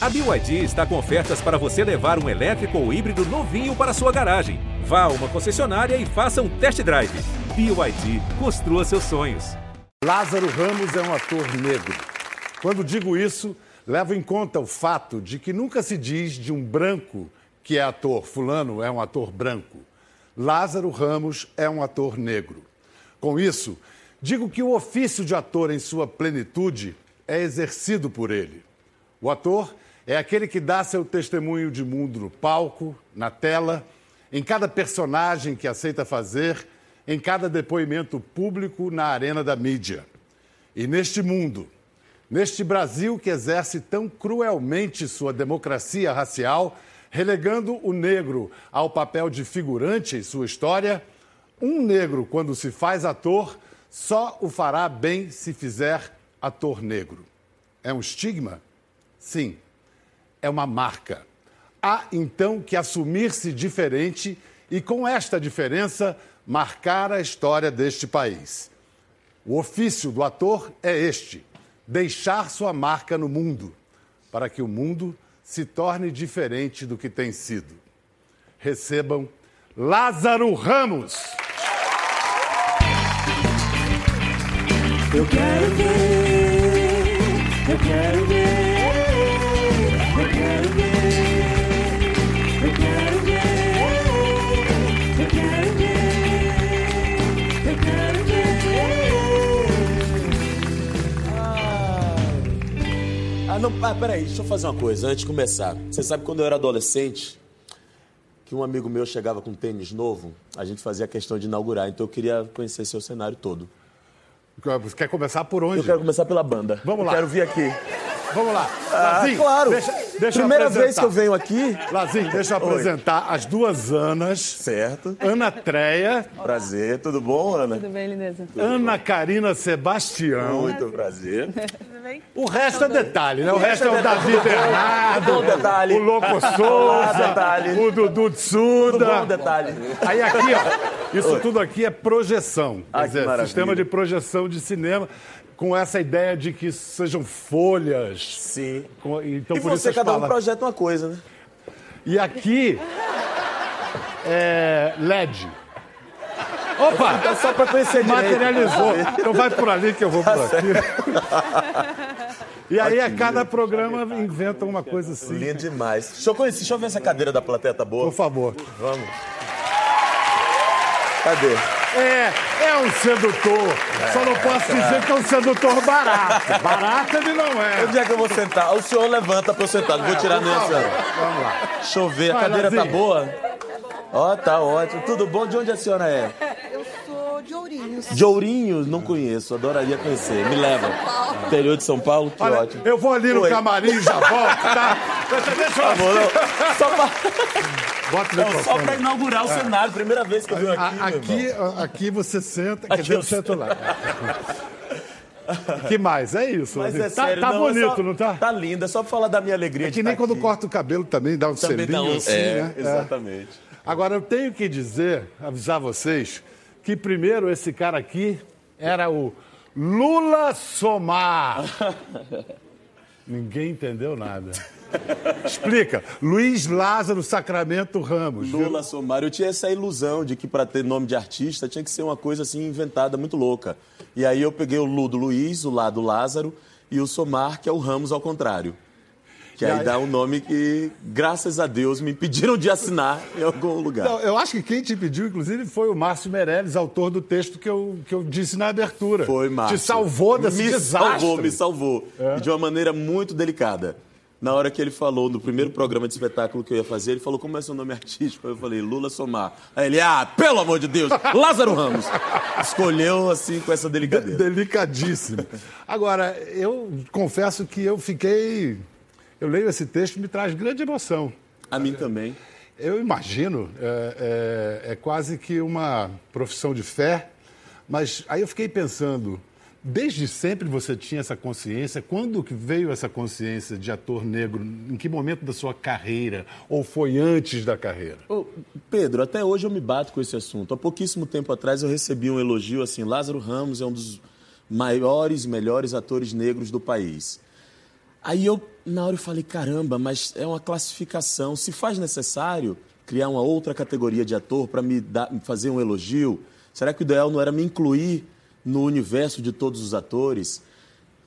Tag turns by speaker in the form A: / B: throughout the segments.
A: A BYD está com ofertas para você levar um elétrico ou híbrido novinho para sua garagem. Vá a uma concessionária e faça um test drive. BYD, construa seus sonhos.
B: Lázaro Ramos é um ator negro. Quando digo isso, levo em conta o fato de que nunca se diz de um branco que é ator, fulano é um ator branco. Lázaro Ramos é um ator negro. Com isso, digo que o ofício de ator em sua plenitude é exercido por ele. O ator é aquele que dá seu testemunho de mundo no palco, na tela, em cada personagem que aceita fazer, em cada depoimento público na arena da mídia. E neste mundo, neste Brasil que exerce tão cruelmente sua democracia racial, relegando o negro ao papel de figurante em sua história, um negro, quando se faz ator, só o fará bem se fizer ator negro. É um estigma? Sim, é uma marca. Há então que assumir-se diferente e, com esta diferença, marcar a história deste país. O ofício do ator é este: deixar sua marca no mundo, para que o mundo se torne diferente do que tem sido. Recebam Lázaro Ramos.
C: Eu quero ver, eu quero ver,
D: não, ah, peraí, deixa eu fazer uma coisa antes de começar. Você sabe quando eu era adolescente, que um amigo meu chegava com um tênis novo, a gente fazia questão de inaugurar, então eu queria conhecer seu cenário todo.
B: Você quer começar por onde?
D: Eu quero começar pela banda.
B: Vamos
D: Eu
B: lá.
D: Quero vir aqui.
B: Vamos lá.
D: Ah,
B: Lazinho,
D: claro.
B: Deixa, deixa
D: Primeira vez que eu venho aqui.
B: Lazinho, deixa eu
D: Oi.
B: apresentar as duas Anas.
D: Certo.
B: Ana Treia,
D: Prazer, tudo bom, Ana?
E: Tudo bem, lindeza?
B: Ana Karina Sebastião.
D: Muito prazer.
E: Tudo bem?
B: O resto é detalhe, né? O resto é o Davi Bernardo,
D: Bom detalhe.
B: o Loco
D: Olá,
B: Souza,
D: detalhe.
B: o Dudu
D: Tudo
B: Tsuda.
D: bom, detalhe.
B: Aí aqui, ó, isso tudo aqui é projeção.
D: Ah,
B: Quer
D: que
B: dizer,
D: maravilha.
B: sistema de projeção de cinema, com essa ideia de que sejam folhas.
D: Sim.
B: Com- Então,
D: E
B: por
D: você, cada um projeta uma coisa, né?
B: E aqui é LED. Opa!
D: Então, só pra conhecer direito.
B: Materializou. Então vai por ali que eu vou por aqui. E aí, a cada programa inventa uma coisa assim.
D: Lindo demais. Deixa eu, conhecer, deixa eu ver essa cadeira da plateia, tá boa?
B: Por favor.
D: Vamos. Cadê?
B: É, é um sedutor. Só não posso dizer que é um sedutor barato. Barato ele não é.
D: Onde é que eu vou sentar? O senhor levanta pra eu sentar. Não vou tirar nem a senhora.
B: Vamos lá.
D: Deixa eu ver. A cadeira tá boa? Ó, tá ótimo. Tudo bom? De onde a senhora é?
F: De Ourinhos.
D: De Ourinhos? Não conheço. Adoraria conhecer. Me leva. Interior de São Paulo? Que
B: Olha,
D: ótimo.
B: eu vou ali no
D: Oi.
B: camarim e já volto, tá? Deixa, eu...
D: Tá bom, não. Só pra,
B: Bota
D: não, só pra inaugurar o cenário. Primeira vez que eu venho aqui,
B: Aqui, aqui você senta,
D: Aqui
B: quer dizer,
D: eu
B: sento lá. que mais? É isso.
D: Mas
B: Lazinho.
D: é
B: tá
D: sério,
B: tá
D: não, é
B: bonito,
D: só-
B: não tá?
D: Tá lindo. É só pra falar da minha alegria
B: É
D: de
B: que nem
D: estar
B: quando
D: aqui.
B: corta o cabelo também, dá um
D: Também dá
B: selinho
D: um...
B: assim,
D: é,
B: né? É.
D: exatamente.
B: Agora, eu tenho que dizer, avisar vocês, que primeiro esse cara aqui era o Lula Somar. Ninguém entendeu nada. Explica. Luiz Lázaro Sacramento Ramos. viu?
D: Lula Somar, eu tinha essa ilusão de que para ter nome de artista tinha que ser uma coisa assim inventada, muito louca. E aí eu peguei o Lu do Luiz, o Lá do Lázaro, e o Somar, que é o Ramos ao contrário. Que aí,
B: aí-
D: dá um nome que, graças a Deus, me impediram de assinar em algum lugar.
B: Não, eu acho que quem te pediu, inclusive, foi o Márcio Meirelles, autor do texto que eu, que eu disse na abertura.
D: Foi, Márcio.
B: Te salvou desse
D: Me
B: desastre.
D: salvou, me salvou. E de uma maneira muito delicada. Na hora que ele falou, no primeiro programa de espetáculo que eu ia fazer, ele falou, como é seu nome artístico? Eu falei, Lula Somar. Aí ele, ah, pelo amor de Deus, Lázaro Ramos. Escolheu, assim, com essa
B: De-
D: delicadeza.
B: Delicadíssimo. Agora, eu confesso que eu fiquei. Eu leio esse texto e me traz grande emoção.
D: A mim também.
B: Eu imagino, é, é- é quase que uma profissão de fé, mas aí eu fiquei pensando, desde sempre você tinha essa consciência? Quando que veio essa consciência de ator negro? Em que momento da sua carreira? Ou foi antes da carreira?
D: Ô, Pedro, até hoje eu me bato com esse assunto. Há pouquíssimo tempo atrás eu recebi um elogio assim: Lázaro Ramos é um dos maiores, melhores atores negros do país. Aí eu, na hora, eu falei, caramba, mas é uma classificação. Se faz necessário criar uma outra categoria de ator para me, dar- me fazer um elogio, será que o ideal não era me incluir no universo de todos os atores?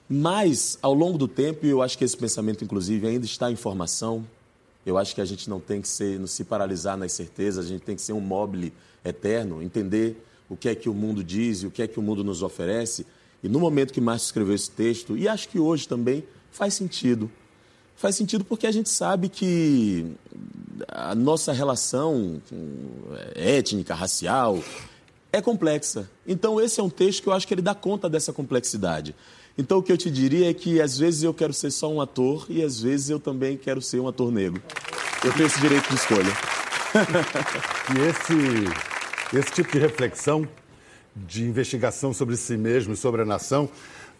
D: Mas, ao longo do tempo, e eu acho que esse pensamento, inclusive, ainda está em formação, eu acho que a gente não tem que ser, não se paralisar nas certezas, a gente tem que ser um mobile eterno, entender o que é que o mundo diz e o que é que o mundo nos oferece. E no momento que Márcio escreveu esse texto, e acho que hoje também, faz sentido. Faz sentido porque a gente sabe que a nossa relação eh, étnica, racial, é complexa. Então, esse é um texto que eu acho que ele dá conta dessa complexidade. Então, o que eu te diria é que, às vezes, eu quero ser só um ator e, às vezes, eu também quero ser um ator negro. Eu tenho esse direito de escolha.
B: E esse, esse tipo de reflexão, de investigação sobre si mesmo e sobre a nação,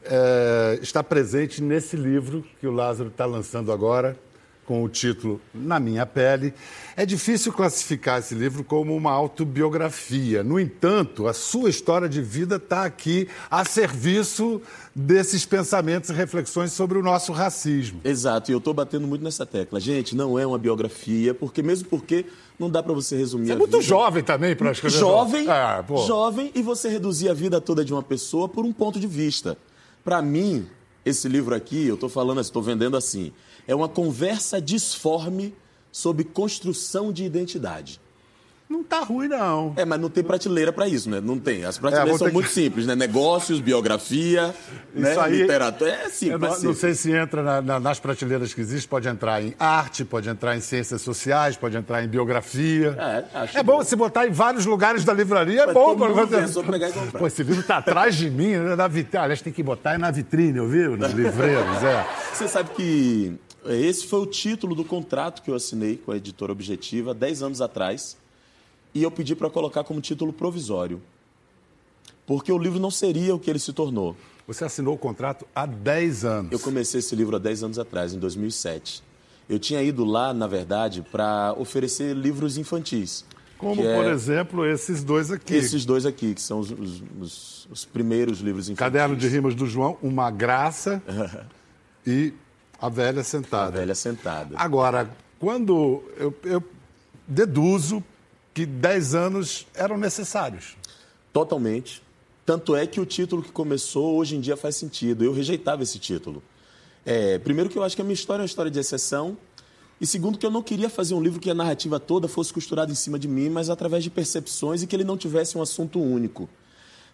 B: eh, está presente nesse livro que o Lázaro está lançando agora, com o título Na Minha Pele. É difícil classificar esse livro como uma autobiografia. No entanto, a sua história de vida está aqui a serviço desses pensamentos e reflexões sobre o nosso racismo.
D: Exato, e eu estou batendo muito nessa tecla. Gente, não é uma biografia, porque mesmo porque não dá para você resumir
B: Você é muito
D: vida.
B: jovem também para escrever.
D: Jovem,
B: pô.
D: jovem e você reduzir a vida toda de uma pessoa por um ponto de vista. Para mim, esse livro aqui, eu estou falando, estou vendendo assim, é uma conversa disforme sobre construção de identidade.
B: Não tá ruim, não.
D: É, mas não tem prateleira para isso, né? Não tem. As prateleiras
B: É,
D: são muito
B: que-
D: simples, né? Negócios, biografia, né?
B: aí-
D: literatura. É simples.
B: não,
D: é
B: não sei se entra na- na- nas prateleiras que existem, pode entrar em arte, pode entrar em ciências sociais, pode entrar em biografia.
D: É, acho
B: É bom
D: bom.
B: se botar em vários lugares da livraria, é
D: Mas
B: bom.
D: todo
B: pra
D: mundo é pegar e comprar.
B: Pô, esse livro tá atrás de mim, né, na vitrine. Aliás, tem que botar na vitrine, ouviu? Nos livreiros, é.
D: Você sabe que é, esse foi o título do contrato que eu assinei com a editora Objetiva 10 anos atrás. E eu pedi para colocar como título provisório. Porque o livro não seria o que ele se tornou.
B: Você assinou o contrato há 10 anos.
D: Eu comecei esse livro há 10 anos atrás, em 2007. Eu tinha ido lá, na verdade, para oferecer livros infantis.
B: Como,
D: é
B: por exemplo, esses dois aqui.
D: Esses dois aqui, que são os, os- os- os primeiros livros infantis.
B: Caderno de rimas do João, Uma Graça e A Velha Sentada.
D: Velha Sentada.
B: Agora, quando eu, eu deduzo que 10 anos eram necessários.
D: Totalmente. Tanto é que o título que começou hoje em dia faz sentido. Eu rejeitava esse título. É, primeiro que eu acho que a minha história é uma história de exceção. E segundo que eu não queria fazer um livro que a narrativa toda fosse costurada em cima de mim, mas através de percepções e que ele não tivesse um assunto único.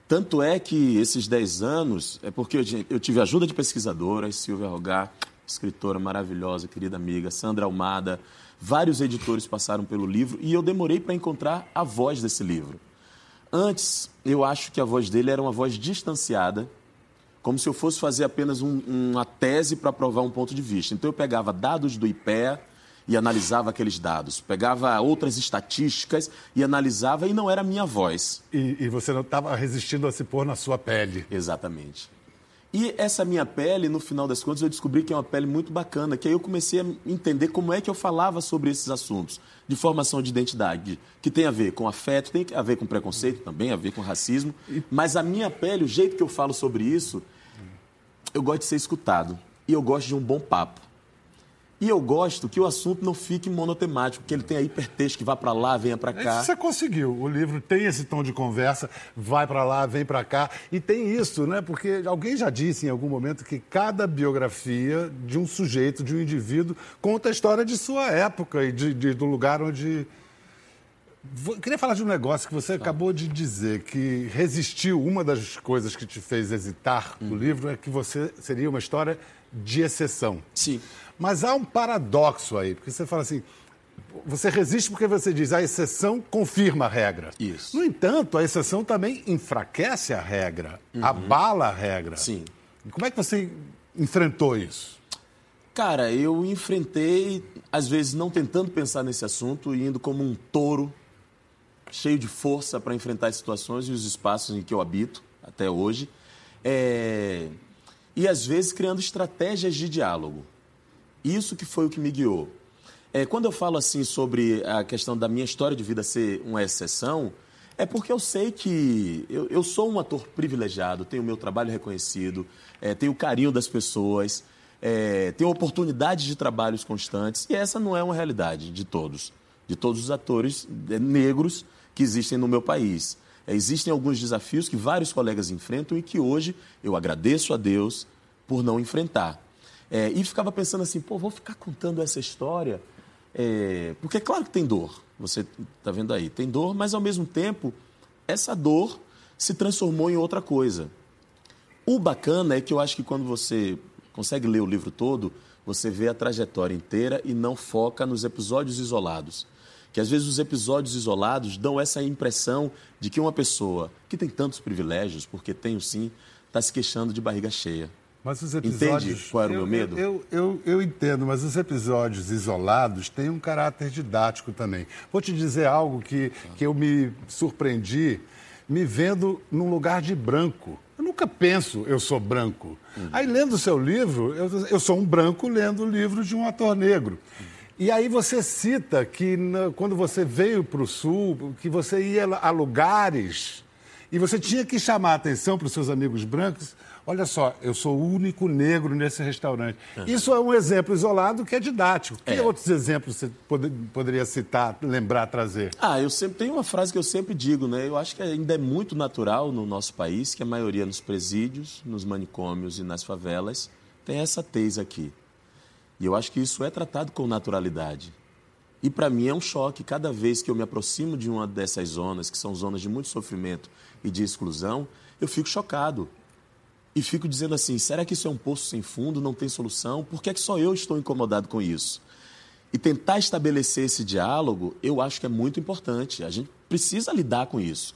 D: Tanto é que esses 10 anos, é porque eu, tive ajuda de pesquisadoras, Silvia Rogar, escritora maravilhosa, querida amiga, Sandra Almada, vários editores passaram pelo livro e eu demorei para encontrar a voz desse livro. Antes, eu acho que a voz dele era uma voz distanciada, como se eu fosse fazer apenas um- uma tese para provar um ponto de vista. Então, eu pegava dados do IPEA e analisava aqueles dados, pegava outras estatísticas e analisava, e não era a minha voz.
B: E, e você não estava resistindo a se pôr na sua pele.
D: Exatamente. E essa minha pele, no final das contas, eu descobri que é uma pele muito bacana, que aí eu comecei a entender como é que eu falava sobre esses assuntos de formação de identidade, que tem a ver com afeto, tem a ver com preconceito também, a ver com racismo, mas a minha pele, o jeito que eu falo sobre isso, eu gosto de ser escutado e eu gosto de um bom papo. E eu gosto que o assunto não fique monotemático, que ele tenha hipertexto, que vá para lá, venha para cá.
B: Isso você conseguiu. O livro tem esse tom de conversa, vai para lá, vem para cá. E tem isso, né? Porque alguém já disse em algum momento que cada biografia de um sujeito, de um indivíduo, conta a história de sua época e de- de- do lugar onde. Vou- Queria falar de um negócio que você acabou de dizer, que resistiu. Uma das coisas que te fez hesitar no livro é que você seria uma história de exceção.
D: Sim.
B: Mas há um paradoxo aí, porque você fala assim, você resiste porque você diz a exceção confirma a regra.
D: Isso.
B: No entanto, a exceção também enfraquece a regra, abala a regra.
D: Sim.
B: Como é que você enfrentou isso?
D: Cara, eu enfrentei, às vezes não tentando pensar nesse assunto e indo como um touro, cheio de força para enfrentar as situações e os espaços em que eu habito até hoje. É, E às vezes criando estratégias de diálogo. Isso que foi o que me guiou. É, quando eu falo assim sobre a questão da minha história de vida ser uma exceção, é porque eu sei que eu, eu sou um ator privilegiado, tenho o meu trabalho reconhecido, é, tenho o carinho das pessoas. é, tem oportunidades de trabalhos constantes, e essa não é uma realidade de todos, de todos os atores é, negros que existem no meu país. Existem alguns desafios que vários colegas enfrentam e que hoje eu agradeço a Deus por não enfrentar. É, e ficava pensando assim, pô, vou ficar contando essa história, é, porque é claro que tem dor, você está vendo aí, tem dor, mas ao mesmo tempo, essa dor se transformou em outra coisa. O bacana é que eu acho que quando você consegue ler o livro todo, você vê a trajetória inteira e não foca nos episódios isolados. Que às vezes os episódios isolados dão essa impressão de que uma pessoa que tem tantos privilégios, porque tem sim, está se queixando de barriga cheia.
B: Mas os episódios.
D: Entende qual era o
B: eu,
D: meu medo?
B: Eu, eu, eu, eu entendo, mas os episódios isolados têm um caráter didático também. Vou te dizer algo que, que eu me surpreendi me vendo num lugar de branco. Eu nunca penso, eu sou branco. Aí, lendo o seu livro, eu, eu sou um branco lendo o livro de um ator negro. E aí você cita que quando você veio para o Sul, que você ia a lugares e você tinha que chamar a atenção para os seus amigos brancos. Olha só, eu sou o único negro nesse restaurante. Isso é um exemplo isolado que é didático. Que
D: É.
B: outros exemplos você pode- poderia citar, lembrar, trazer?
D: Ah, eu sempre tenho uma frase que eu sempre digo, né? Eu acho que ainda é muito natural no nosso país que a maioria nos presídios, nos manicômios e nas favelas tem essa tez aqui. E eu acho que isso é tratado com naturalidade. E para mim é um choque cada vez que eu me aproximo de uma dessas zonas, que são zonas de muito sofrimento e de exclusão, eu fico chocado. E fico dizendo assim: será que isso é um poço sem fundo, não tem solução? Por que, é que só eu estou incomodado com isso? E tentar estabelecer esse diálogo, eu acho que é muito importante. A gente precisa lidar com isso.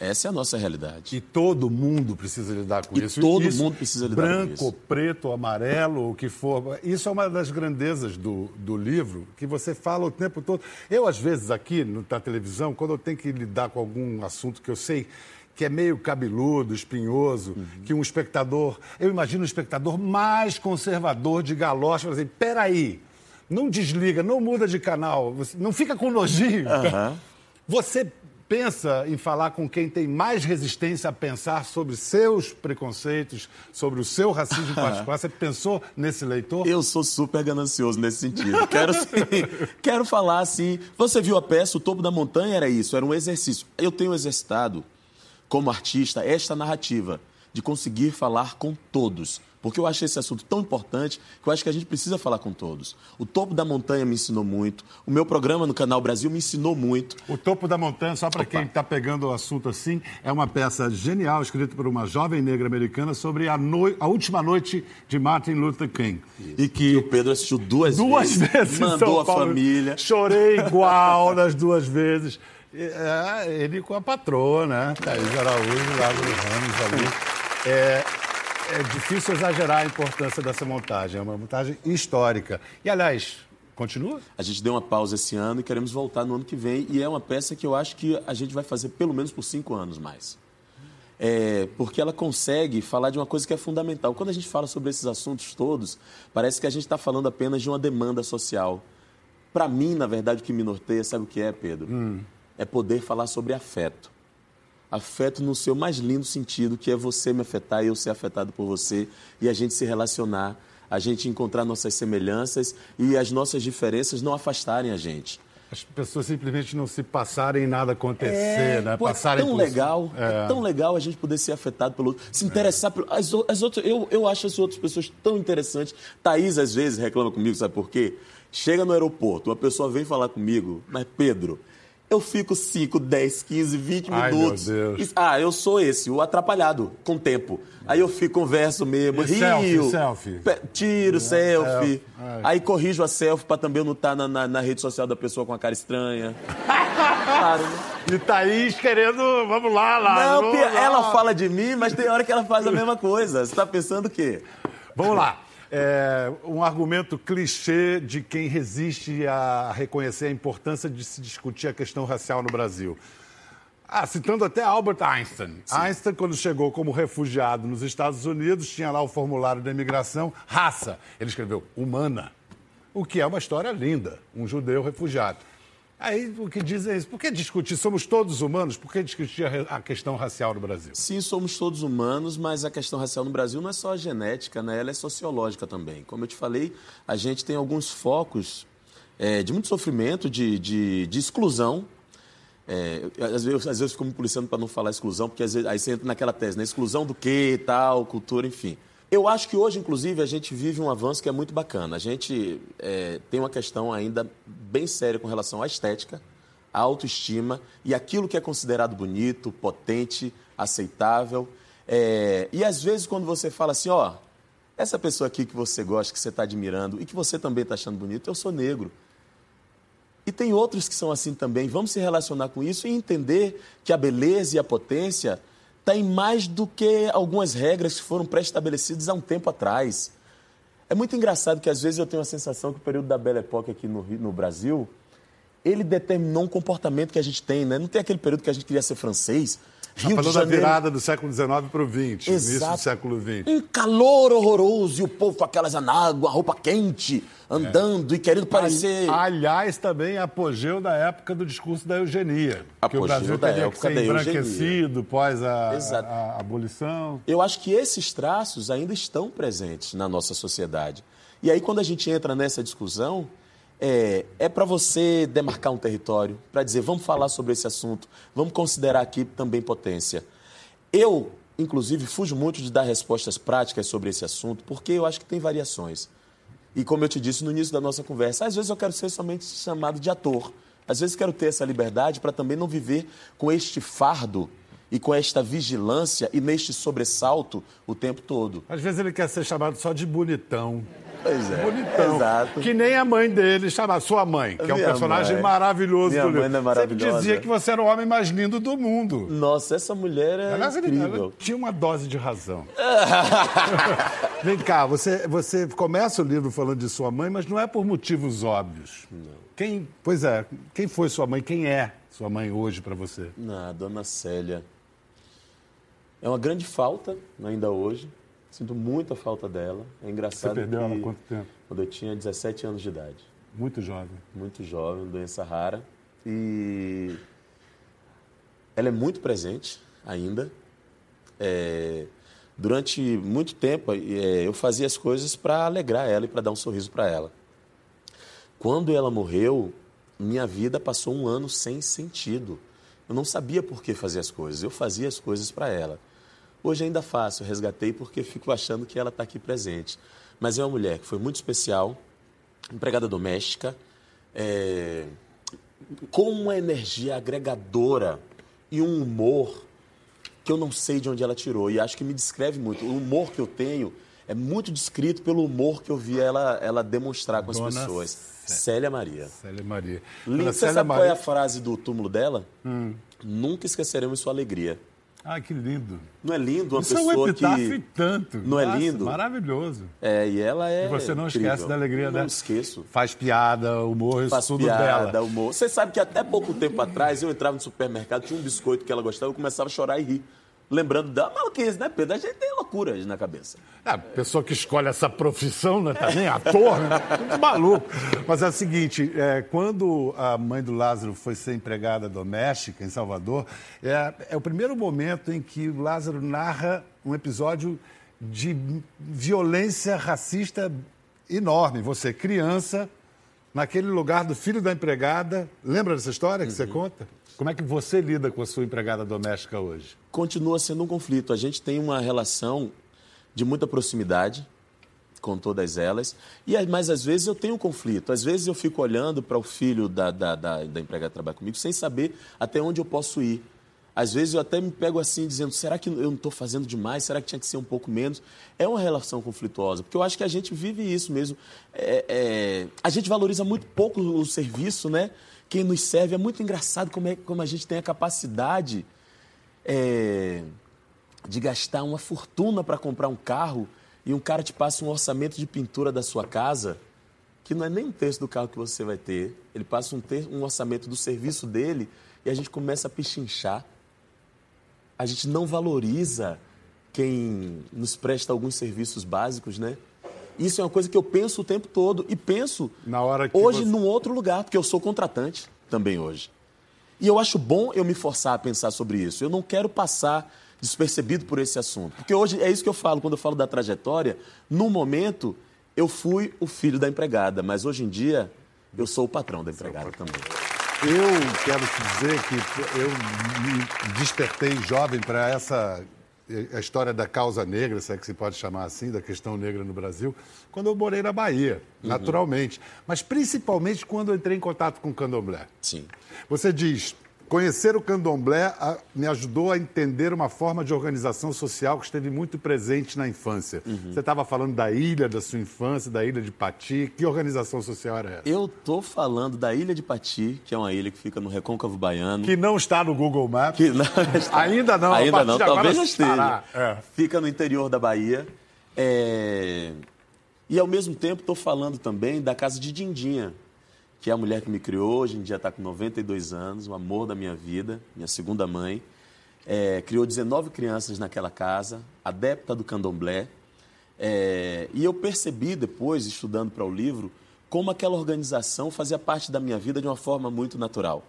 D: Essa é a nossa realidade.
B: E todo mundo precisa lidar com
D: E
B: isso.
D: todo
B: Isso,
D: mundo precisa lidar com
B: branco,
D: isso.
B: preto, amarelo, o que for. Isso é uma das grandezas do, do livro, que você fala o tempo todo. Eu, às vezes, aqui na televisão, quando eu tenho que lidar com algum assunto que eu sei que é meio cabeludo, espinhoso,
D: Uhum.
B: que um espectador... Eu imagino um espectador mais conservador de galocha, fala assim, peraí, não desliga, não muda de canal, não fica com nojinho. Você pensa em falar com quem tem mais resistência a pensar sobre seus preconceitos, sobre o seu racismo particular? Você pensou nesse leitor?
D: Eu sou super ganancioso nesse sentido. Quero, quero falar assim. Você viu a peça O Topo da Montanha? Era isso, era um exercício. Eu tenho exercitado, como artista, esta narrativa de conseguir falar com todos. Porque eu acho esse assunto tão importante que eu acho que a gente precisa falar com todos. O Topo da Montanha me ensinou muito. O meu programa no Canal Brasil me ensinou muito.
B: O Topo da Montanha, só para quem está pegando o assunto assim, é uma peça genial escrita por uma jovem negra americana sobre a, noi- a última noite de Martin Luther King. E que
D: O Pedro assistiu duas,
B: duas vezes em
D: mandou
B: São
D: a
B: Paulo.
D: família.
B: Chorei igual nas duas vezes. É, ele com a patroa, né? Thaís Araújo, Lázaro Ramos ali. É, é difícil exagerar a importância dessa montagem. É uma montagem histórica. E, aliás, continua?
D: A gente deu uma pausa esse ano e queremos voltar no ano que vem. E é uma peça que eu acho que a gente vai fazer pelo menos por cinco anos mais. É, porque ela consegue falar de uma coisa que é fundamental. Quando a gente fala sobre esses assuntos todos, parece que a gente está falando apenas de uma demanda social. Para mim, na verdade, o que me norteia, sabe o que é, Pedro? É poder falar sobre afeto. Afeto no seu mais lindo sentido, que é você me afetar e eu ser afetado por você, e a gente se relacionar, a gente encontrar nossas semelhanças e as nossas diferenças não afastarem a gente.
B: As pessoas simplesmente não se passarem em nada acontecer, né?
D: pô, é
B: Passarem
D: tão
B: por-
D: legal, é. tão legal a gente poder ser afetado pelo outro, se interessar pelo. As, as outras, eu, eu acho as outras pessoas tão interessantes. Thaís, às vezes, reclama comigo, sabe por quê? Chega no aeroporto, uma pessoa vem falar comigo, mas Pedro, eu fico 5, 10, 15, 20
B: Ai,
D: minutos.
B: meu Deus.
D: Ah, eu sou esse, o atrapalhado, com o tempo. Aí eu fico, converso mesmo,
B: E
D: rio.
B: selfie, selfie?
D: Tiro, selfie.
B: selfie. Ai.
D: Aí corrijo a selfie pra também não estar na, na, na rede social da pessoa com a cara estranha. claro, né?
B: E Thaís querendo, vamos lá, lá.
D: Não,
B: lá.
D: ela fala de mim, mas tem hora que ela faz a mesma coisa. Você tá pensando o quê?
B: Vamos lá. É, um argumento clichê de quem resiste a reconhecer a importância de se discutir a questão racial no Brasil. Ah, citando até Albert Einstein. Einstein, quando chegou como refugiado nos Estados Unidos, tinha lá o formulário da imigração, raça. Ele escreveu humana, o que é uma história linda, um judeu refugiado. Aí o que dizem é isso. Por que discutir? Somos todos humanos? Por que discutir a questão racial no Brasil?
D: Sim, somos todos humanos, mas a questão racial no Brasil não é só genética, né? ela é sociológica também. Como eu te falei, a gente tem alguns focos é, de muito sofrimento, de, de, de exclusão. É, às, vezes, às vezes eu fico me policiando para não falar exclusão, porque vezes, aí você entra naquela tese, né? exclusão do quê, tal, cultura, enfim. Eu acho que hoje, inclusive, a gente vive um avanço que é muito bacana. A gente é, tem uma questão ainda bem séria com relação à estética, à autoestima e aquilo que é considerado bonito, potente, aceitável. É, e às vezes, quando você fala assim, ó, essa pessoa aqui que você gosta, que você está admirando e que você também está achando bonito, eu sou negro. E tem outros que são assim também. Vamos se relacionar com isso e entender que a beleza e a potência está em mais do que algumas regras que foram pré-estabelecidas há um tempo atrás. É muito engraçado que às vezes eu tenho a sensação que o período da Belle Époque aqui no, no Brasil, ele determinou um comportamento que a gente tem, né? Não tem aquele período que a gente queria ser francês.
B: Está
D: Rio de
B: falando da
D: Janeiro,
B: virada do século XIX para o XX, início do século XX.
D: um calor horroroso e o povo com aquelas anágua, roupa quente, andando e querendo parecer...
B: Aliás, também apogeu da época do discurso da eugenia. que o
D: Apogeu
B: Brasil
D: da
B: teria que
D: época
B: ser
D: da eugenia.
B: embranquecido pós a, a- a abolição.
D: Eu acho que esses traços ainda estão presentes na nossa sociedade. E aí, quando a gente entra nessa discussão, é, é para você demarcar um território, para dizer, vamos falar sobre esse assunto, vamos considerar aqui também potência. Eu, inclusive, fujo muito de dar respostas práticas sobre esse assunto, porque eu acho que tem variações. E como eu te disse no início da nossa conversa, às vezes eu quero ser somente chamado de ator. Às vezes quero ter essa liberdade para também não viver com este fardo e com esta vigilância e neste sobressalto o tempo todo.
B: Às vezes ele quer ser chamado só de bonitão.
D: Pois é.
B: Bonitão.
D: Exato.
B: Que nem a mãe dele chama sua mãe, que é um
D: Minha
B: personagem
D: mãe.
B: maravilhoso
D: Minha
B: do
D: mãe
B: livro.
D: não é maravilhosa?
B: Sempre dizia que você era o homem mais lindo do mundo.
D: Nossa, essa mulher é
B: Aliás, ele-
D: incrível.
B: ela tinha uma dose de razão. Vem cá, você, você começa o livro falando de sua mãe, mas não é por motivos óbvios. Não. Quem, pois é, quem foi sua mãe? Quem é sua mãe hoje para você?
D: Na dona Célia. É uma grande falta ainda hoje. Sinto muita falta dela. É engraçado
B: Você perdeu
D: que
B: ela há quanto tempo?
D: quando eu tinha 17 anos de idade.
B: Muito jovem.
D: muito jovem, doença rara. E ela é muito presente ainda. É, durante muito tempo, é, eu fazia as coisas para alegrar ela e para dar um sorriso para ela. Quando ela morreu, minha vida passou um ano sem sentido. Eu não sabia por que fazer as coisas, eu fazia as coisas para ela. Hoje ainda faço, resgatei porque fico achando que ela está aqui presente. Mas é uma mulher que foi muito especial, empregada doméstica, é, com uma energia agregadora e um humor que eu não sei de onde ela tirou. E acho que me descreve muito. O humor que eu tenho é muito descrito pelo humor que eu vi ela, ela demonstrar com as
B: Dona
D: pessoas.
B: Cé-
D: Célia Maria.
B: Célia Maria.
D: Linda. Você sabe qual é a
B: Maria- Hum.
D: frase do túmulo dela? Nunca esqueceremos sua alegria.
B: Ah, que lindo.
D: Não é lindo uma
B: Isso é um
D: pessoa
B: epitáfio e
D: que...
B: tanto.
D: Não é
B: Nossa,
D: lindo?
B: Maravilhoso.
D: É, e ela é
B: E você não
D: incrível.
B: esquece da alegria
D: não
B: dela.
D: esqueço.
B: Faz piada, humor, isso
D: Faz
B: tudo
D: piada,
B: dela.
D: humor. Você sabe que até pouco tempo atrás eu entrava no supermercado, tinha um biscoito que ela gostava, eu começava a chorar e rir. Lembrando da maluquice, né, Pedro? A gente tem loucuras na cabeça.
B: É, a pessoa que escolhe essa profissão, né, também, ator, né? Muito maluco. Mas é o seguinte, é, quando a mãe do Lázaro foi ser empregada doméstica em Salvador, é, é o primeiro momento em que o Lázaro narra um episódio de violência racista enorme. Você, criança, naquele lugar do filho da empregada. Lembra dessa história que você conta? Como é que você lida com a sua empregada doméstica hoje?
D: Continua sendo um conflito. A gente tem uma relação de muita proximidade com todas elas, e mas às vezes eu tenho um conflito. Às vezes eu fico olhando para o filho da, da, da, da empregada que trabalha comigo sem saber até onde eu posso ir. Às vezes eu até me pego assim, dizendo: será que eu não estou fazendo demais? Será que tinha que ser um pouco menos? É uma relação conflituosa, porque eu acho que a gente vive isso mesmo. É, é, a gente valoriza muito pouco o serviço, né? Quem nos serve. É muito engraçado como, é, como a gente tem a capacidade é, de gastar uma fortuna para comprar um carro e um cara te passa um orçamento de pintura da sua casa que não é nem um terço do carro que você vai ter. Ele passa um, ter, um orçamento do serviço dele e a gente começa a pichinchar. A gente não valoriza quem nos presta alguns serviços básicos, né? Isso é uma coisa que eu penso o tempo todo e penso
B: Na hora que
D: hoje
B: você-
D: num outro lugar, porque eu sou contratante. também hoje. E eu acho bom eu me forçar a pensar sobre isso. Eu não quero passar despercebido por esse assunto. Porque hoje é isso que eu falo quando eu falo da trajetória. No momento, eu fui o filho da empregada, mas hoje em dia eu sou o patrão da empregada também.
B: Eu quero te dizer que eu me despertei jovem para essa a história da causa negra, se é que se pode chamar assim, da questão negra no Brasil, quando eu morei na Bahia, naturalmente. Mas principalmente quando eu entrei em contato com o candomblé.
D: Sim.
B: Você diz, conhecer o candomblé a- me ajudou a entender uma forma de organização social que esteve muito presente na infância.
D: Uhum.
B: Você estava falando da ilha da sua infância, da ilha de Pati. Que organização social era essa?
D: Eu tô falando da Ilha de Pati, que é uma ilha que fica no Recôncavo Baiano.
B: Que não está no Google Maps.
D: Não,
B: Ainda não,
D: Ainda não, talvez
B: estará.
D: esteja.
B: É.
D: Fica no interior da Bahia. É, E ao mesmo tempo estou falando também da casa de Dindinha, que é a mulher que me criou, hoje em dia está com 92 anos, o amor da minha vida, minha segunda mãe. É, criou 19 crianças naquela casa, adepta do candomblé. É, e eu percebi depois, estudando para o livro, como aquela organização fazia parte da minha vida de uma forma muito natural.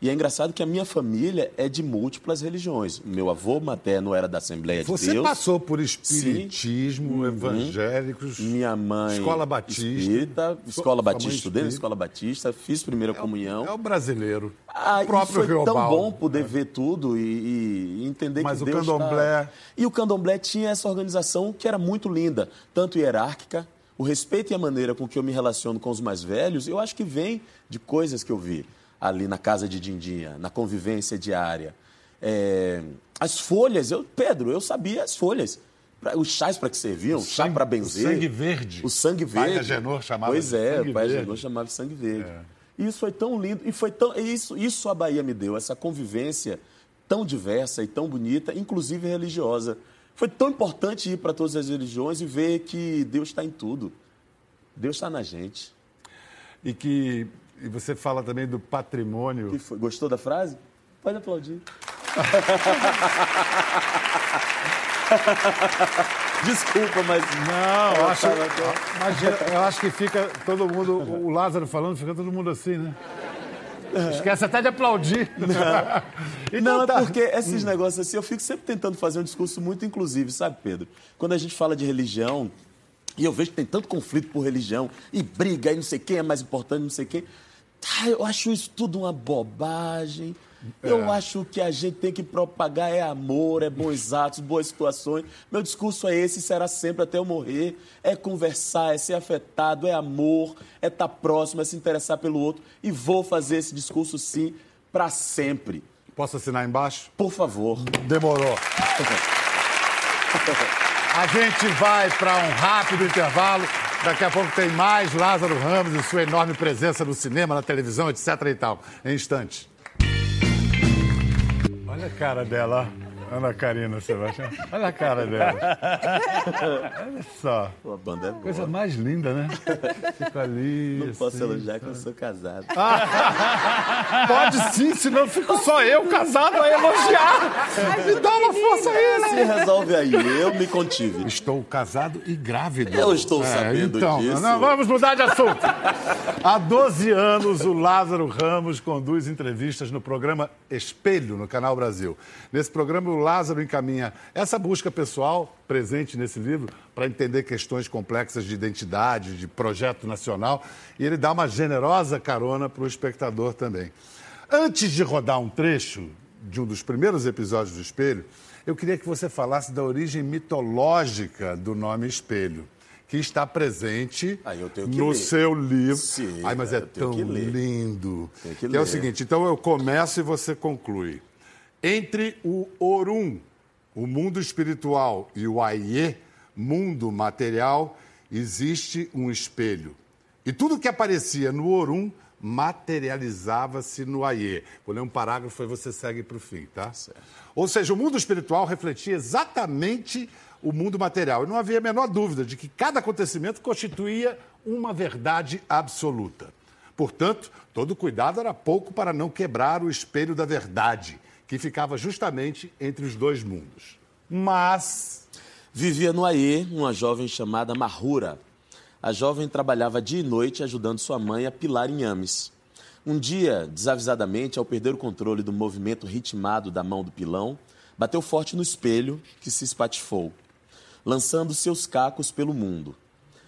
D: E é engraçado que a minha família é de múltiplas religiões. O meu avô materno era da Assembleia de
B: Você
D: Deus.
B: passou por espiritismo, evangélicos,
D: Minha mãe.
B: escola batista.
D: Espírita, escola batista, estudei na escola batista, fiz primeira comunhão.
B: É o brasileiro.
D: Ah,
B: o próprio
D: foi tão bom poder ver tudo e, e entender
B: Mas
D: que
B: o
D: Deus
B: candomblé-
D: tá- E o candomblé tinha essa organização que era muito linda, tanto hierárquica, o respeito e a maneira com que eu me relaciono com os mais velhos, eu acho que vem de coisas que eu vi ali na casa de Dindinha, na convivência diária. É, as folhas, eu, Pedro, eu sabia as folhas. Pra- os chás para que serviam, chá
B: sangue-
D: para
B: o
D: benzer.
B: sangue verde.
D: O sangue
B: Pai
D: verde.
B: Agenor chamava
D: Pois é, o pai. Agenor chamava de sangue verde.
B: É.
D: E isso foi tão lindo, e foi tão. Isso, isso a Bahia me deu, essa convivência tão diversa e tão bonita, inclusive religiosa. Foi tão importante ir para todas as religiões e ver que Deus está em tudo. Deus está na gente.
B: E que e você fala também do patrimônio.
D: Que foi? Gostou da frase? Pode aplaudir. Desculpa, mas.
B: Não, eu acho, imagina, eu acho que fica todo mundo, o Lázaro falando, fica todo mundo assim, né? Esquece até de aplaudir. Então
D: Não, é
B: tá.
D: porque esses negócios assim, eu fico sempre tentando fazer um discurso muito inclusivo, sabe, Pedro? Quando a gente fala de religião, e eu vejo que tem tanto conflito por religião, e briga, e não sei quem é mais importante, não sei quem. Ah, eu acho isso tudo uma bobagem. Eu acho que a gente tem que propagar é amor, é bons atos, boas situações. Meu discurso é esse e será sempre até eu morrer. É conversar, é ser afetado, é amor, é estar próximo, é se interessar pelo outro. E vou fazer esse discurso sim para sempre.
B: Posso assinar embaixo?
D: Por favor.
B: Demorou. A gente vai para um rápido intervalo. Daqui a pouco tem mais Lázaro Ramos e sua enorme presença no cinema, na televisão, etc. e tal. Em instantes. Olha a cara dela, ó. Ana Karina Sebastião. Olha a cara dela. Olha só.
D: Pô, a banda é boa.
B: Coisa mais linda, né? Fica ali.
D: Não posso
B: assim.
D: elogiar que eu sou casado.
B: Pode sim, senão fico só eu casado a elogiar. Me dá
D: resolve aí, eu me contive.
B: Estou casado e grávido.
D: Eu estou sabendo
B: então,
D: disso.
B: Não, vamos mudar de assunto. Há 12 anos, o Lázaro Ramos conduz entrevistas no programa Espelho, no Canal Brasil. Nesse programa, o Lázaro encaminha essa busca pessoal, presente nesse livro, para entender questões complexas de identidade, de projeto nacional, e ele dá uma generosa carona para o espectador também. Antes de rodar um trecho de um dos primeiros episódios do Espelho, eu queria que você falasse da origem mitológica do nome Espelho, que está presente
D: Ah, eu tenho que
B: no
D: ler.
B: seu livro.
D: Sim,
B: Ai, mas é tão
D: que
B: lindo.
D: Que
B: que é o seguinte, então eu começo e você conclui. Entre o Orum, o mundo espiritual, e o Aie, mundo material, existe um espelho. E tudo que aparecia no Orum materializava-se no Aie. Vou ler um parágrafo e você segue para o fim, tá? Ou seja, o mundo espiritual refletia exatamente o mundo material. E não havia a menor dúvida de que cada acontecimento constituía uma verdade absoluta. Portanto, todo cuidado era pouco para não quebrar o espelho da verdade, que ficava justamente entre os dois mundos. Mas
D: Vivia no Aê uma jovem chamada Mahura. A jovem trabalhava dia e noite ajudando sua mãe a pilar inhames. Um dia, desavisadamente, ao perder o controle do movimento ritmado da mão do pilão, bateu forte no espelho, que se espatifou, lançando seus cacos pelo mundo.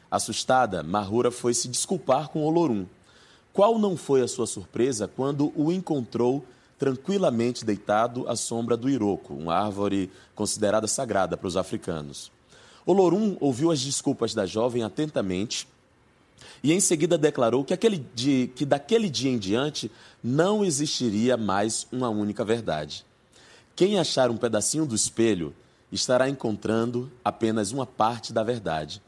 D: Assustada, Mahura foi se desculpar com Olorum. Qual não foi a sua surpresa quando o encontrou tranquilamente deitado à sombra do Iroko, uma árvore considerada sagrada para os africanos? Olorum ouviu as desculpas da jovem atentamente e em seguida declarou que, aquele dia, que daquele dia em diante não existiria mais uma única verdade. Quem achar um pedacinho do espelho estará encontrando apenas uma parte da verdade,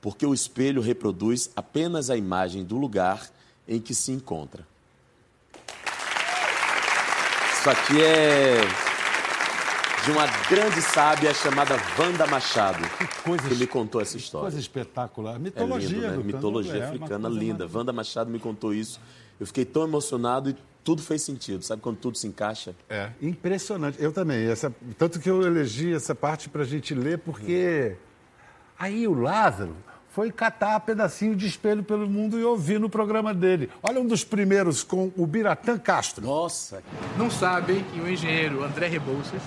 D: porque o espelho reproduz apenas a imagem do lugar em que se encontra. Isso aqui é de uma grande sábia chamada Wanda Machado,
B: coisa
D: que me contou essa história.
B: Coisa espetacular.
D: É
B: Mitologia.
D: lindo, né? Mitologia
B: é
D: africana linda. Wanda Machado me contou isso. Eu fiquei tão emocionado e tudo fez sentido. Sabe quando tudo se encaixa?
B: É, impressionante. Eu também. Essa, tanto que eu elegi essa parte para a gente ler, porque aí o Lázaro foi catar pedacinho de espelho pelo mundo e ouvir no programa dele. Olha um dos primeiros com o Biratã Castro.
D: Nossa,
E: não sabem que o engenheiro André Rebouças,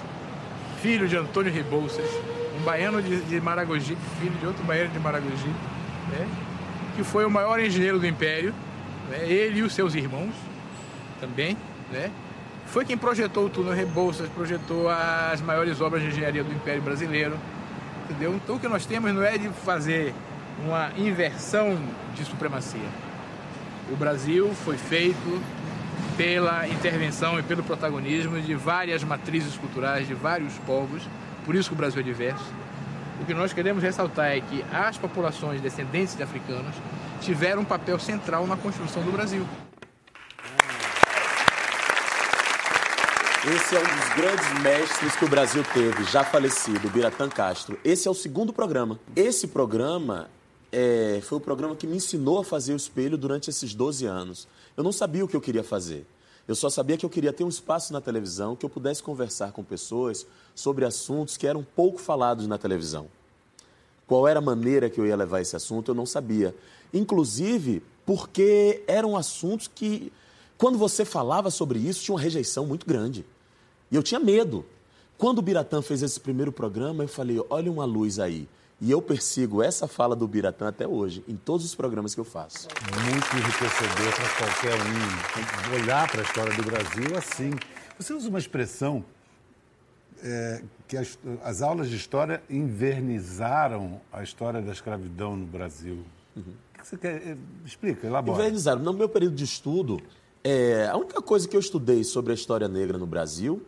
E: filho de Antônio Rebouças, um baiano de, de Maragogi, filho de outro baiano de Maragogi, né, que foi o maior engenheiro do Império, né, ele e os seus irmãos também, né, foi quem projetou o túnel Rebouças, projetou as maiores obras de engenharia do Império Brasileiro, entendeu? Então o que nós temos não é de fazer uma inversão de supremacia. O Brasil foi feito pela intervenção e pelo protagonismo de várias matrizes culturais, de vários povos, por isso que o Brasil é diverso. O que nós queremos ressaltar é que as populações descendentes de africanos tiveram um papel central na construção do Brasil.
D: esse é um dos grandes mestres que o Brasil teve, já falecido, o Biratã Castro. Esse é o segundo programa. Esse programa é, foi o programa que me ensinou a fazer o espelho durante esses 12 anos. Eu não sabia o que eu queria fazer. Eu só sabia que eu queria ter um espaço na televisão que eu pudesse conversar com pessoas sobre assuntos que eram pouco falados na televisão. Qual era a maneira que eu ia levar esse assunto, eu não sabia. Inclusive, porque eram assuntos que, quando você falava sobre isso, tinha uma rejeição muito grande. E eu tinha medo. Quando o Biratã fez esse primeiro programa, eu falei: olha uma luz aí. E eu persigo essa fala do Biratã até hoje, em todos os programas que eu faço.
B: Muito enriquecedor para qualquer um olhar para a história do Brasil assim. Você usa uma expressão é, que as, as aulas de história invernizaram a história da escravidão no Brasil. O que você quer? é, Explica, elabora.
D: Invernizaram. No meu período de estudo, é, a única coisa que eu estudei sobre a história negra no Brasil,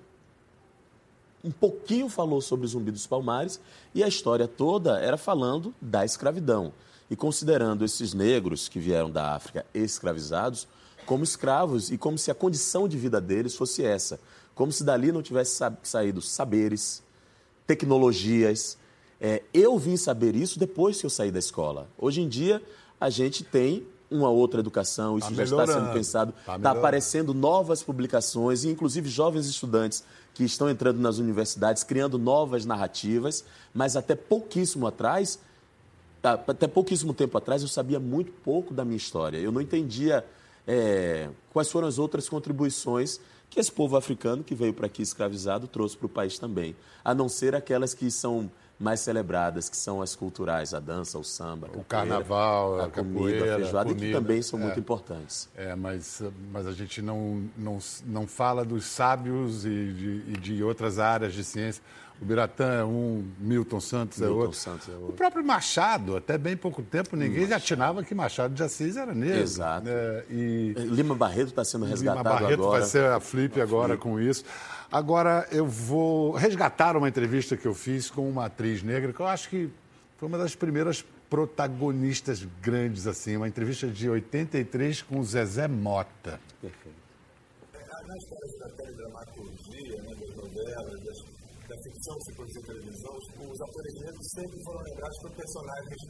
D: um pouquinho falou sobre Zumbi dos Palmares, e a história toda era falando da escravidão. E considerando esses negros que vieram da África escravizados como escravos e como se a condição de vida deles fosse essa. Como se dali não tivesse sa- saído saberes, tecnologias. É, eu vim saber isso depois que eu saí da escola. Hoje em dia, a gente tem uma outra educação, isso
B: Tá
D: já está sendo pensado,
B: tá
D: está
B: melhorando.
D: aparecendo novas publicações, e inclusive jovens estudantes que estão entrando nas universidades, criando novas narrativas, mas até pouquíssimo atrás, tá, até pouquíssimo tempo atrás, eu sabia muito pouco da minha história. Eu não entendia é, quais foram as outras contribuições que esse povo africano que veio para aqui escravizado trouxe para o país também, a não ser aquelas que são mais celebradas, que são as culturais, a dança, o samba, a
B: O carnaval, a,
D: a comida,
B: capoeira,
D: a feijoada, e que
B: comida.
D: também são
B: É.
D: muito importantes.
B: É, mas, mas a gente não, não, não fala dos sábios e de, e de outras áreas de ciência. O Biratã é um, Milton Santos é
D: Milton
B: outro.
D: Santos é
B: O
D: outro.
B: próprio Machado, até bem pouco tempo, ninguém já atinava que Machado de Assis era negro.
D: Exato.
B: né? e
D: Lima Barreto está sendo
B: Lima
D: resgatado
B: Barreto
D: agora.
B: vai ser a Flip agora com isso. Agora eu vou resgatar uma entrevista que eu fiz com uma atriz negra, que eu acho que foi uma das primeiras protagonistas grandes, assim, uma entrevista de 83 com o Zezé Mota.
G: na história da teledramaturgia, né, das novelas, das, que se produziu em televisão, os atores negros sempre foram lembrados por personagens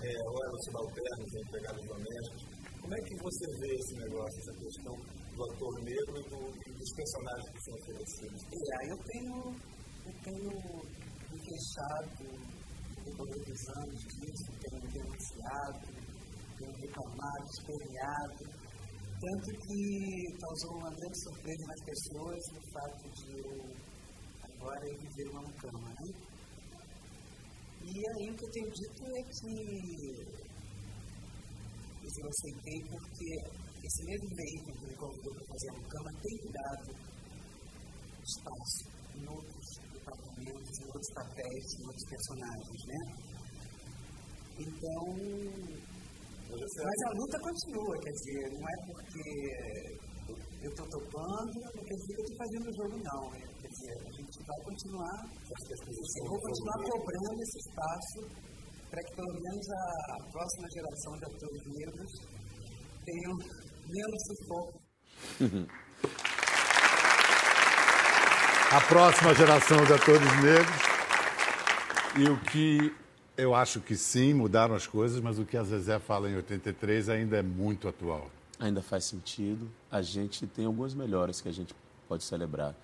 G: é, ou eram subalternos, empregados domésticos. Como é que você vê esse negócio, essa questão do ator negro e, do, e dos personagens que são oferecidos?
H: É, eu tenho, eu tenho me queixado decorrer dos anos disso, tenho denunciado, tenho reclamado, esperneado. Tanto que causou uma grande surpresa nas pessoas o fato de eu viver uma cama, né? E aí o que eu tenho dito é que eu aceitei porque esse mesmo veículo que me convidou para fazer a cama tem dado espaço em outros departamentos, em outros papéis, em outros personagens, né? Então, mas a luta continua, quer dizer, não é porque eu estou topando, não quer dizer que eu estou fazendo o jogo, não. Vai continuar, vou continuar cobrando esse espaço para que pelo menos a, a próxima geração de atores negros tenham menos sufoco.
B: A próxima geração de atores negros. E o que eu acho que sim, mudaram as coisas, mas o que a Zezé fala em 83 ainda é muito atual.
D: Ainda faz sentido. A gente tem algumas melhoras que a gente pode celebrar.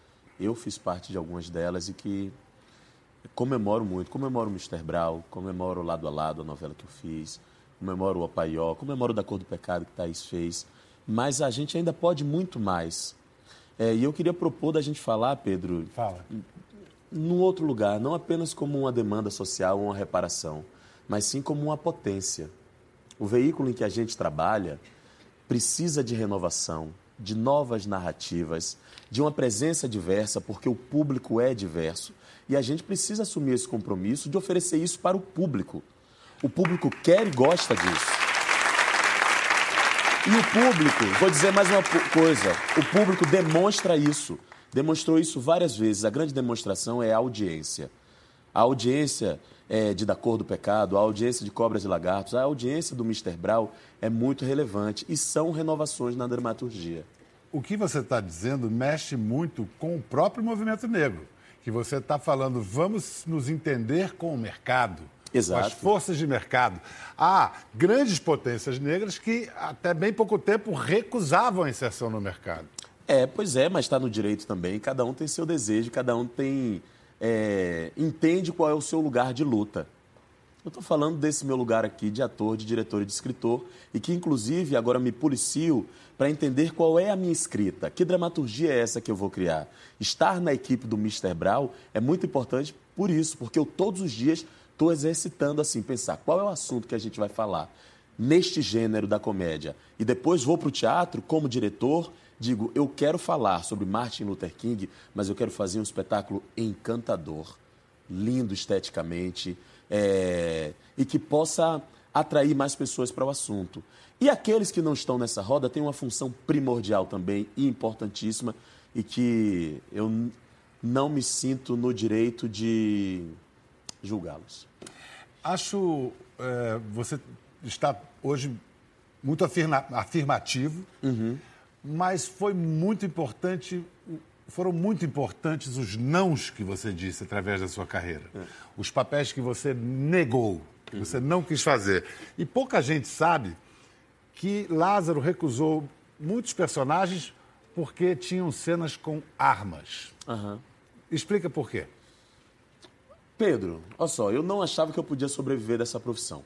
D: Eu fiz parte de algumas delas e que comemoro muito. Comemoro o Mr. Brau, comemoro Lado a Lado, a novela que eu fiz, comemoro o Opaió, comemoro Da Cor do Pecado que Thaís fez. Mas a gente ainda pode muito mais. É, e eu queria propor da gente falar, Pedro,
B: Fala.
D: num outro lugar, não apenas como uma demanda social ou uma reparação, mas sim como uma potência. O veículo em que a gente trabalha precisa de renovação, de novas narrativas, de uma presença diversa, porque o público é diverso. E a gente precisa assumir esse compromisso de oferecer isso para o público. O público quer e gosta disso. E o público, vou dizer mais uma coisa, o público demonstra isso. Demonstrou isso várias vezes. A grande demonstração é a audiência. A audiência é, de Da Cor do Pecado, a audiência de Cobras e Lagartos, a audiência do Mr. Brau é muito relevante e são renovações na dramaturgia.
B: O que você está dizendo mexe muito com o próprio movimento negro. Que você está falando, vamos nos entender com o mercado.
D: Exato.
B: Com as forças de mercado. Há grandes potências negras que até bem pouco tempo recusavam a inserção no mercado.
D: É, pois é, mas está no direito também. Cada um tem seu desejo, cada um tem é, entende qual é o seu lugar de luta. Eu estou falando desse meu lugar aqui de ator, de diretor e de escritor, e que inclusive agora me policio para entender qual é a minha escrita, que dramaturgia é essa que eu vou criar. Estar na equipe do Mr. Brown é muito importante por isso, porque eu todos os dias estou exercitando assim, pensar qual é o assunto que a gente vai falar neste gênero da comédia. E depois vou para o teatro como diretor, digo, eu quero falar sobre Martin Luther King, mas eu quero fazer um espetáculo encantador, lindo esteticamente, é, e que possa atrair mais pessoas para o assunto. E aqueles que não estão nessa roda têm uma função primordial também e importantíssima e que eu não me sinto no direito de julgá-los.
B: Acho é, você está hoje muito afirma, afirmativo,
D: Uhum.
B: Mas foi muito importante, foram muito importantes os nãos que você disse através da sua carreira. Os papéis que você negou, que você não quis fazer. E pouca gente sabe que Lázaro recusou muitos personagens porque tinham cenas com armas.
D: Aham.
B: Explica por quê.
D: Pedro, olha só, eu não achava que eu podia sobreviver dessa profissão.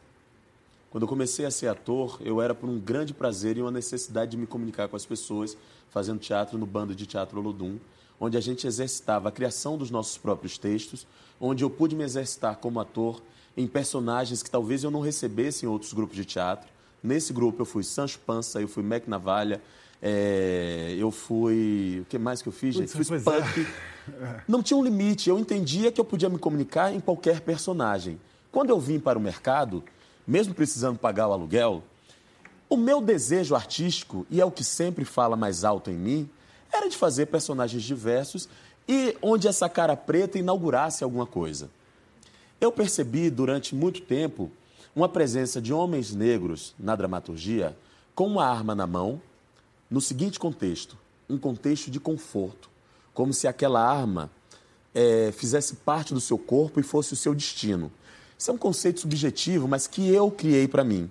D: Quando eu comecei a ser ator, eu era por um grande prazer e uma necessidade de me comunicar com as pessoas, fazendo teatro no bando de teatro Olodum, onde a gente exercitava a criação dos nossos próprios textos, onde eu pude me exercitar como ator em personagens que talvez eu não recebesse em outros grupos de teatro. Nesse grupo eu fui Sancho Pança, eu fui Mac Navalha, é, eu fui. O que mais que eu fiz, gente? Fui
B: pois é.
D: Não tinha um limite, eu entendia que eu podia me comunicar em qualquer personagem. Quando eu vim para o mercado, mesmo precisando pagar o aluguel, o meu desejo artístico, e é o que sempre fala mais alto em mim, era de fazer personagens diversos e onde essa cara preta inaugurasse alguma coisa. Eu percebi durante muito tempo uma presença de homens negros na dramaturgia com uma arma na mão, no seguinte contexto: um contexto de conforto, como se aquela arma eh, fizesse parte do seu corpo e fosse o seu destino. Isso é um conceito subjetivo, mas que eu criei para mim.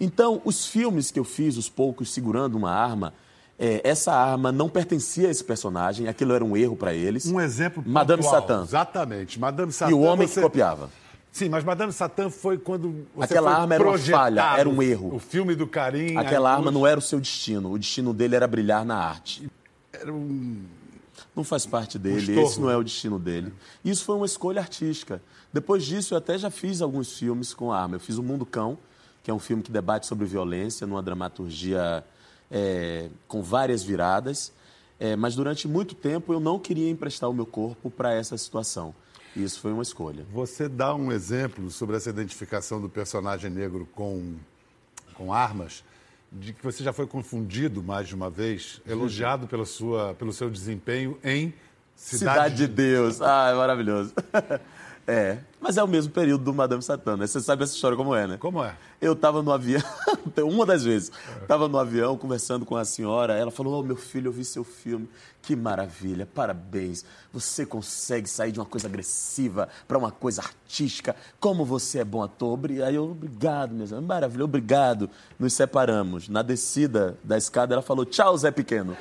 D: Então, os filmes que eu fiz, os poucos segurando uma arma, eh, essa arma não pertencia a esse personagem, aquilo era um erro para eles.
B: Um exemplo
D: Madame
B: pontual.
D: Satã.
B: Exatamente. Madame Satã.
D: E o homem
B: você...
D: que copiava.
B: Sim, mas Madame Satã foi quando você
D: Aquela
B: foi
D: arma era uma falha, era um erro.
B: O filme do Carim.
D: Aquela arma
B: luz,
D: não era o seu destino. O destino dele era brilhar na arte.
B: Era um...
D: Não faz parte dele,
B: estorvo.
D: esse não é o destino dele. Isso foi uma escolha artística. Depois disso, eu até já fiz alguns filmes com arma. Eu fiz O Mundo Cão, que é um filme que debate sobre violência, numa dramaturgia é, com várias viradas. É, mas durante muito tempo eu não queria emprestar o meu corpo para essa situação. E isso foi uma escolha.
B: Você dá um exemplo sobre essa identificação do personagem negro com, com armas, de que você já foi confundido mais de uma vez, elogiado pela sua, pelo seu desempenho em
D: Cidade,
B: Cidade,
D: de Deus. Ah, é maravilhoso. É, mas é o mesmo período do Madame Satã, né? Você sabe essa história como é, né?
B: Como é?
D: Eu estava no avião, uma das vezes, estava no avião conversando com a senhora, ela falou, oh, meu filho, eu vi seu filme, que maravilha, parabéns, você consegue sair de uma coisa agressiva para uma coisa artística, como você é bom ator, aí eu, obrigado, minha senhora, maravilha, obrigado, nos separamos, na descida da escada ela falou, tchau, Zé Pequeno.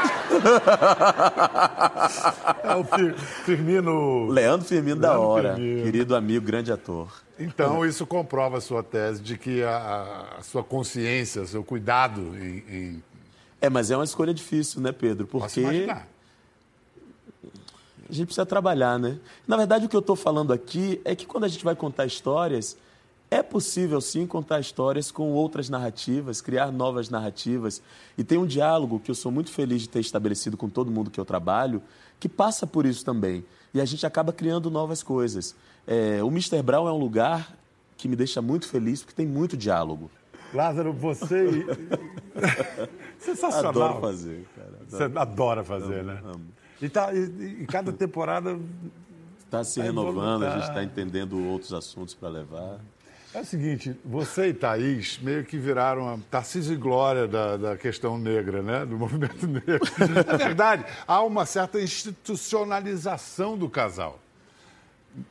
B: É o Fir- Firmino.
D: Leandro Firmino da
B: Leandro
D: hora,
B: Firmino.
D: querido amigo, grande ator.
B: Então, isso comprova a sua tese de que a, a sua consciência, o seu cuidado em. em...
D: É, mas é uma escolha difícil, né, Pedro? Porque a gente precisa trabalhar, né? Na verdade, o que eu estou falando aqui é que quando a gente vai contar histórias, é possível sim contar histórias com outras narrativas, criar novas narrativas. E tem um diálogo que eu sou muito feliz de ter estabelecido com todo mundo que eu trabalho, que passa por isso também. E a gente acaba criando novas coisas. É, o Mr. Brown é um lugar que me deixa muito feliz porque tem muito diálogo.
B: Lázaro, você. Sensacional.
D: Adoro fazer, cara.
B: Você adora fazer, né?
D: amo.
B: E, tá, e, e cada temporada
D: Está se renovando, a gente está entendendo outros assuntos para levar.
B: É o seguinte, você e Thaís meio que viraram a Tarcísio e Glória da, da questão negra, né? Do movimento negro. É verdade, há uma certa institucionalização do casal.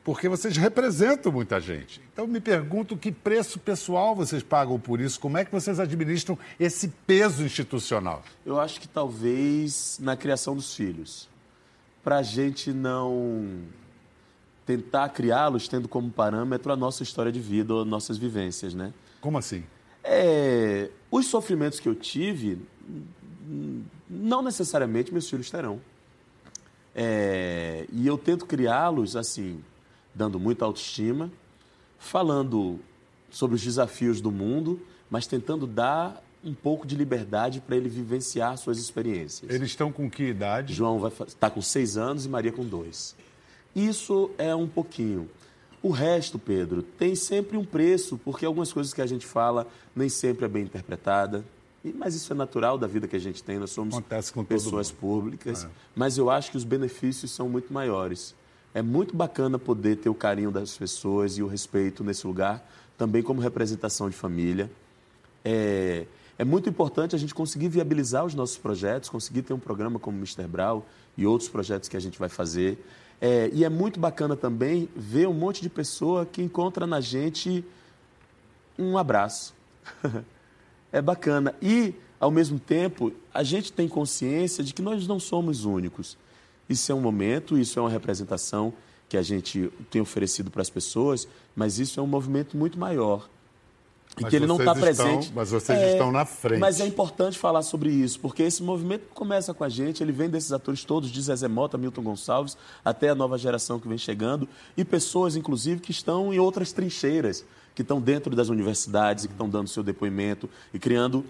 B: Porque vocês representam muita gente. Então me pergunto que preço pessoal vocês pagam por isso, como é que vocês administram esse peso institucional?
D: Eu acho que talvez na criação dos filhos. Para a gente não tentar criá-los tendo como parâmetro a nossa história de vida ou nossas vivências, né?
B: Como assim?
D: É, os sofrimentos que eu tive, não necessariamente meus filhos terão. É, e eu tento criá-los assim, dando muita autoestima, falando sobre os desafios do mundo, mas tentando dar um pouco de liberdade para ele vivenciar suas experiências.
B: Eles estão com que idade?
D: João está com seis anos e Maria com dois. Isso é um pouquinho. O resto, Pedro, tem sempre um preço, porque algumas coisas que a gente fala nem sempre é bem interpretada. Mas isso é natural da vida que a gente tem, nós somos pessoas
B: mundo. É.
D: públicas. Mas eu acho que os benefícios são muito maiores. É muito bacana poder ter o carinho das pessoas e o respeito nesse lugar, também como representação de família. É, é muito importante a gente conseguir viabilizar os nossos projetos, conseguir ter um programa como o Mr. Brau e outros projetos que a gente vai fazer. É, e é muito bacana também ver um monte de pessoa que encontra na gente um abraço. é bacana. E, ao mesmo tempo, a gente tem consciência de que nós não somos únicos. Isso é um momento, isso é uma representação que a gente tem oferecido para as pessoas, mas isso é um movimento muito maior. E
B: Mas
D: que ele não
B: vocês
D: está presente.
B: mas vocês estão na frente.
D: Mas é importante falar sobre isso, porque esse movimento começa com a gente, ele vem desses atores todos, de Zezé Mota, Milton Gonçalves, até a nova geração que vem chegando, e pessoas, inclusive, que estão em outras trincheiras, que estão dentro das universidades e que estão dando seu depoimento e criando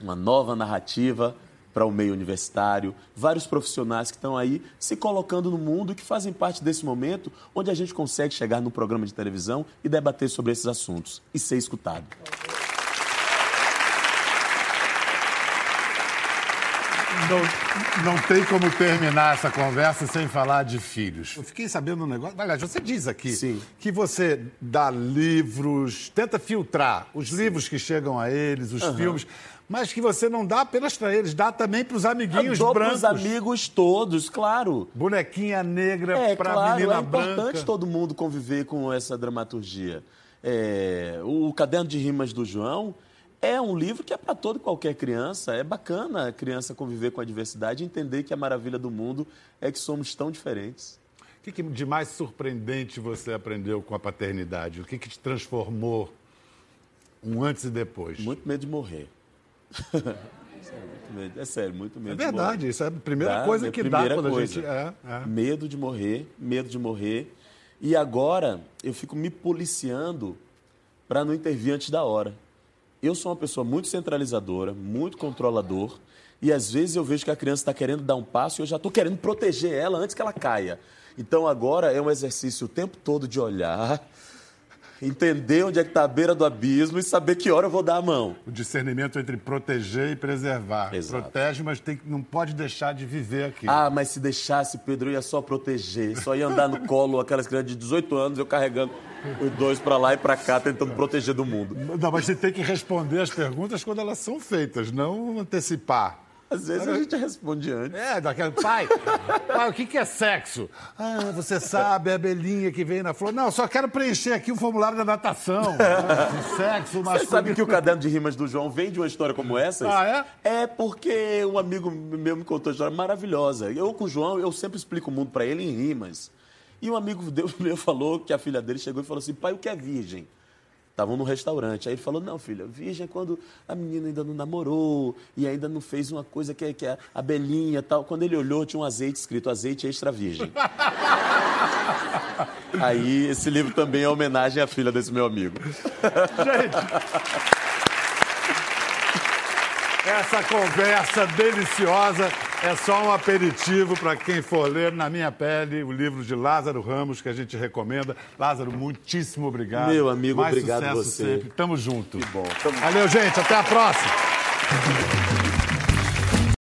D: uma nova narrativa para o meio universitário, vários profissionais que estão aí se colocando no mundo e que fazem parte desse momento onde a gente consegue chegar num programa de televisão e debater sobre esses assuntos e ser escutado.
B: Não, não tem como terminar essa conversa sem falar de filhos. Eu fiquei sabendo um negócio. Aliás, você diz aqui
D: Sim.
B: que você dá livros, tenta filtrar os livros que chegam a eles, os filmes, mas que você não dá apenas para eles, dá também para os amiguinhos
D: Eu dou
B: brancos.
D: pros amigos todos, claro.
B: Bonequinha negra
D: É,
B: para
D: claro,
B: menina
D: é importante
B: branca.
D: todo mundo conviver com essa dramaturgia. É, o Caderno de Rimas do João é um livro que é para toda e qualquer criança. É bacana a criança conviver com a diversidade e entender que a maravilha do mundo é que somos tão diferentes.
B: O que, que de mais surpreendente você aprendeu com a paternidade? O que, que te transformou um antes e depois?
D: Muito medo de morrer. É sério, muito medo
B: É
D: de morrer.
B: verdade, isso é a primeira
D: Dá,
B: coisa
D: é a
B: que dá
D: primeira
B: quando
D: coisa.
B: a gente. É, é.
D: Medo de morrer, medo de morrer. E agora eu fico me policiando para não intervir antes da hora. Eu sou uma pessoa muito centralizadora, muito controlador, e às vezes eu vejo que a criança está querendo dar um passo e eu já estou querendo proteger ela antes que ela caia. Então agora é um exercício o tempo todo de olhar, entender onde é que está a beira do abismo e saber que hora eu vou dar a mão.
B: O discernimento entre proteger e preservar.
D: Exato.
B: Protege, mas tem, que- não pode deixar de viver aqui.
D: Ah, mas se deixasse, Pedro, eu ia só proteger. Só ia andar no colo aquelas crianças de 18 anos, eu carregando os dois pra lá e pra cá, tentando proteger do mundo.
B: Não, mas você tem que responder as perguntas quando elas são feitas, não antecipar.
D: Às vezes a gente responde antes.
B: É, daquele pai. Pai, o que, que é sexo? Ah, você sabe, é a abelhinha que vem na flor. Não, só quero preencher aqui o formulário da natação. De sexo,
D: Você
B: masculino.
D: sabe que o caderno de rimas do João vem de uma história como essa?
B: Ah,
D: é? É porque um amigo meu me contou uma história maravilhosa. Eu com o João, eu sempre explico o mundo pra ele em rimas. E um amigo meu falou que a filha dele chegou e falou assim: pai, o que é virgem? Estavam no restaurante. Aí ele falou: Não, filha, virgem é quando a menina ainda não namorou e ainda não fez uma coisa que é, que é abelhinha e tal. Quando ele olhou, tinha um azeite escrito azeite extra virgem. Aí esse livro também é homenagem à filha desse meu amigo.
B: Essa conversa deliciosa é só um aperitivo para quem for ler Na Minha Pele, o livro de Lázaro Ramos, que a gente recomenda. Lázaro, muitíssimo obrigado.
D: Meu amigo,
B: Mais
D: obrigado
B: sucesso
D: você.
B: sempre. Tamo junto.
D: Que bom. Tamo-
B: Valeu, gente. Até a próxima.